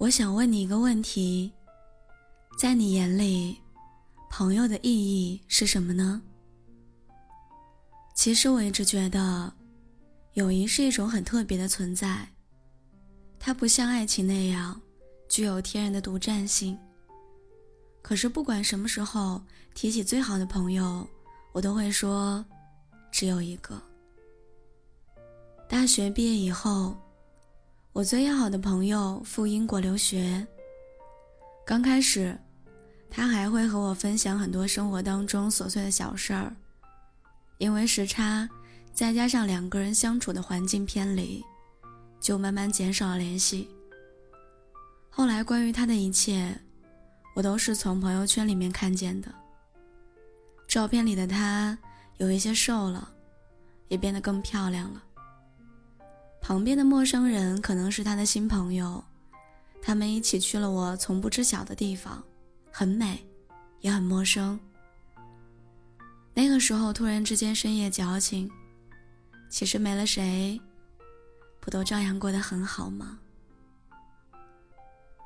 我想问你一个问题，在你眼里，朋友的意义是什么呢？其实我一直觉得，友谊是一种很特别的存在，它不像爱情那样具有天然的独占性。可是不管什么时候提起最好的朋友，我都会说，只有一个。大学毕业以后，我最要好的朋友赴英国留学。刚开始，他还会和我分享很多生活当中琐碎的小事儿。因为时差，再加上两个人相处的环境偏离，就慢慢减少了联系。后来，关于他的一切，我都是从朋友圈里面看见的。照片里的他有一些瘦了，也变得更漂亮了。旁边的陌生人可能是他的新朋友，他们一起去了我从不知晓的地方，很美，也很陌生。那个时候突然之间深夜矫情，其实没了谁，不都照样过得很好吗？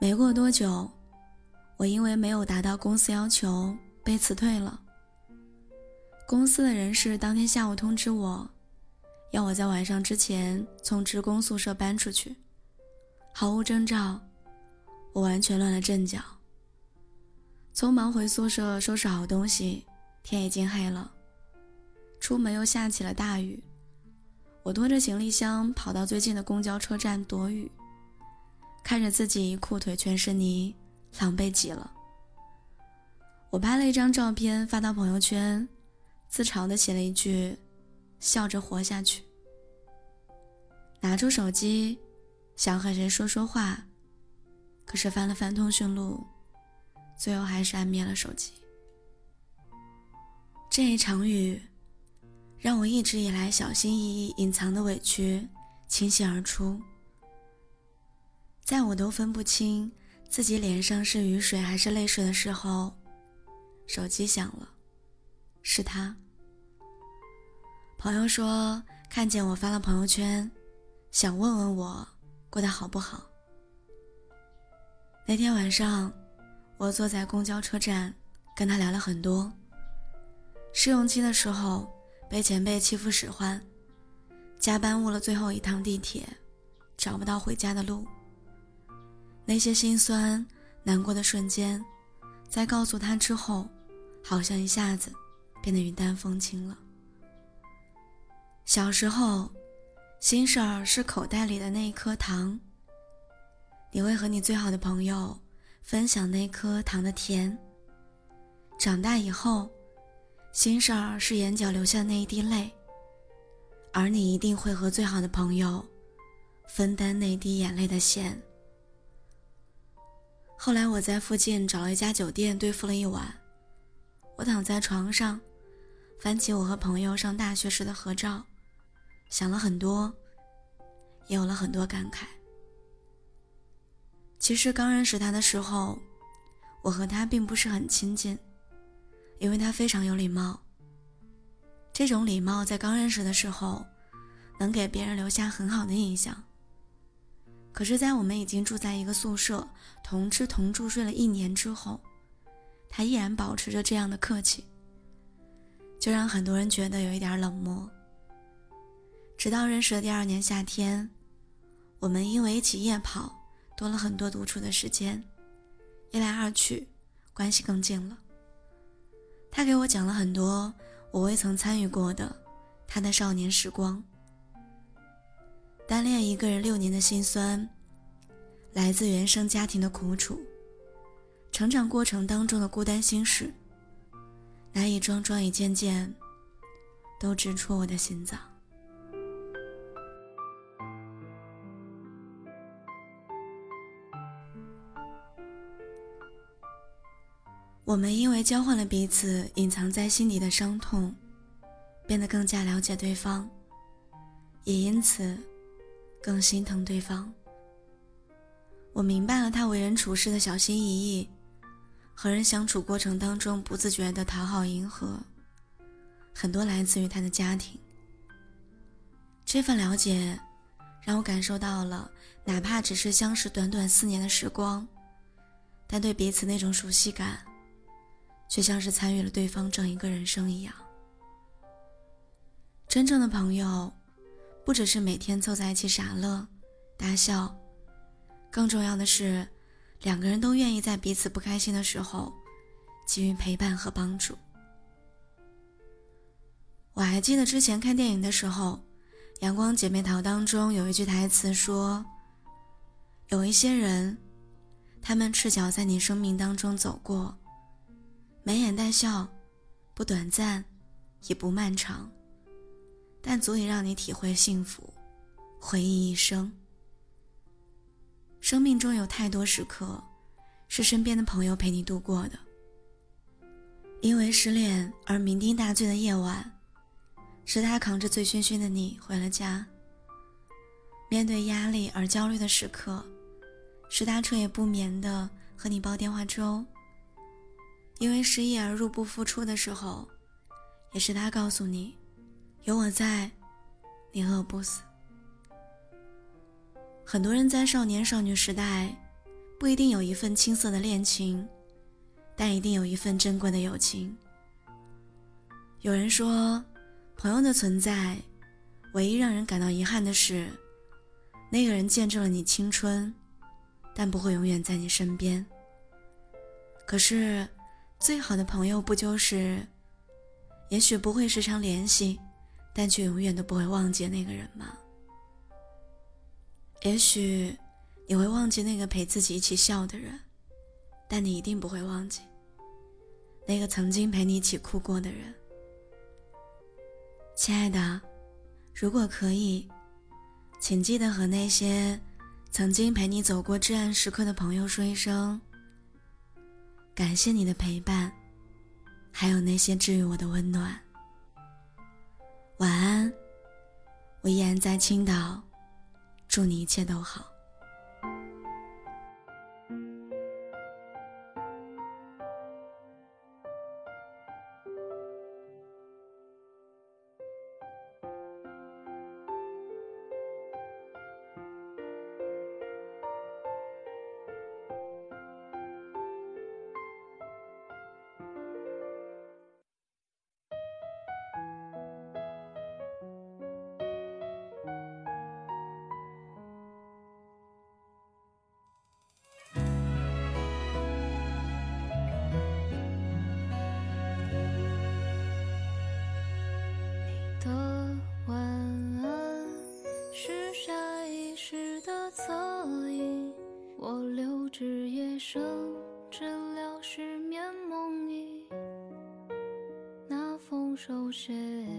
没过多久，我因为没有达到公司要求被辞退了。公司的人事当天下午通知我。要我在晚上之前从职工宿舍搬出去，毫无征兆，我完全乱了阵脚。匆忙回宿舍收拾好东西，天已经黑了。出门又下起了大雨，我拖着行李箱跑到最近的公交车站躲雨，看着自己裤腿全是泥，狼狈极了。我拍了一张照片发到朋友圈，自嘲的写了一句。笑着活下去。拿出手机，想和谁说说话，可是翻了翻通讯录，最后还是按灭了手机。这一场雨，让我一直以来小心翼翼隐藏的委屈倾泻而出。在我都分不清自己脸上是雨水还是泪水的时候，手机响了，是他。朋友说看见我发了朋友圈，想问问我过得好不好。那天晚上，我坐在公交车站，跟他聊了很多。试用期的时候被前辈欺负使唤，加班误了最后一趟地铁，找不到回家的路。那些心酸难过的瞬间，在告诉他之后，好像一下子变得云淡风轻了。小时候，心事儿是口袋里的那一颗糖。你会和你最好的朋友分享那颗糖的甜。长大以后，心事儿是眼角流下的那一滴泪，而你一定会和最好的朋友分担那滴眼泪的咸。后来我在附近找了一家酒店对付了一晚，我躺在床上，翻起我和朋友上大学时的合照。想了很多，也有了很多感慨。其实刚认识他的时候，我和他并不是很亲近，因为他非常有礼貌。这种礼貌在刚认识的时候，能给别人留下很好的印象。可是，在我们已经住在一个宿舍，同吃同住睡了一年之后，他依然保持着这样的客气，就让很多人觉得有一点冷漠。直到认识的第二年夏天，我们因为一起夜跑，多了很多独处的时间，一来二去，关系更近了。他给我讲了很多我未曾参与过的他的少年时光。单恋一个人六年的辛酸，来自原生家庭的苦楚，成长过程当中的孤单心事，那一桩桩一件件，都直戳我的心脏。我们因为交换了彼此隐藏在心底的伤痛，变得更加了解对方，也因此更心疼对方。我明白了他为人处事的小心翼翼，和人相处过程当中不自觉的讨好迎合，很多来自于他的家庭。这份了解，让我感受到了，哪怕只是相识短短四年的时光，但对彼此那种熟悉感，却像是参与了对方整一个人生一样。真正的朋友，不只是每天凑在一起傻乐、大笑，更重要的是，两个人都愿意在彼此不开心的时候，给予陪伴和帮助。我还记得之前看电影的时候，《阳光姐妹淘》当中有一句台词说：“有一些人，他们赤脚在你生命当中走过，眉眼带笑，不短暂，也不漫长，但足以让你体会幸福，回忆一生。生命中有太多时刻，是身边的朋友陪你度过的。因为失恋而酩酊大醉的夜晚。”是他扛着醉醺醺的你回了家。面对压力而焦虑的时刻，是他彻夜不眠的和你煲电话粥。因为失意而入不敷出的时候，也是他告诉你，有我在，你饿不死。很多人在少年少女时代，不一定有一份青涩的恋情，但一定有一份珍贵的友情。有人说。朋友的存在，唯一让人感到遗憾的是，那个人见证了你青春，但不会永远在你身边。可是，最好的朋友不就是，也许不会时常联系，但却永远都不会忘记那个人吗？也许你会忘记那个陪自己一起笑的人，但你一定不会忘记那个曾经陪你一起哭过的人。亲爱的，如果可以，请记得和那些曾经陪你走过至暗时刻的朋友说一声感谢你的陪伴，还有那些治愈我的温暖。晚安，我依然在青岛，祝你一切都好。手写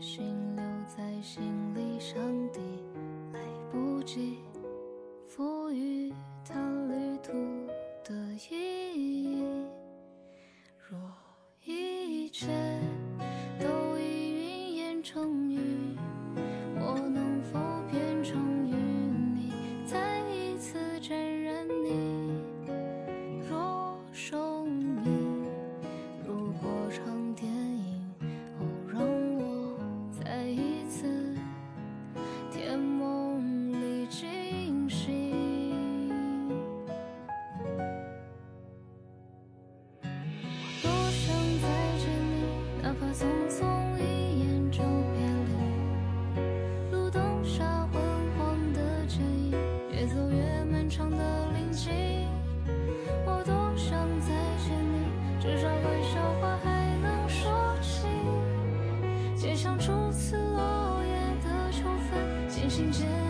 信留在行李箱底，来不及走越漫长的林径我多想再见你至少玩笑话还能说起街巷初次落叶的秋分渐行渐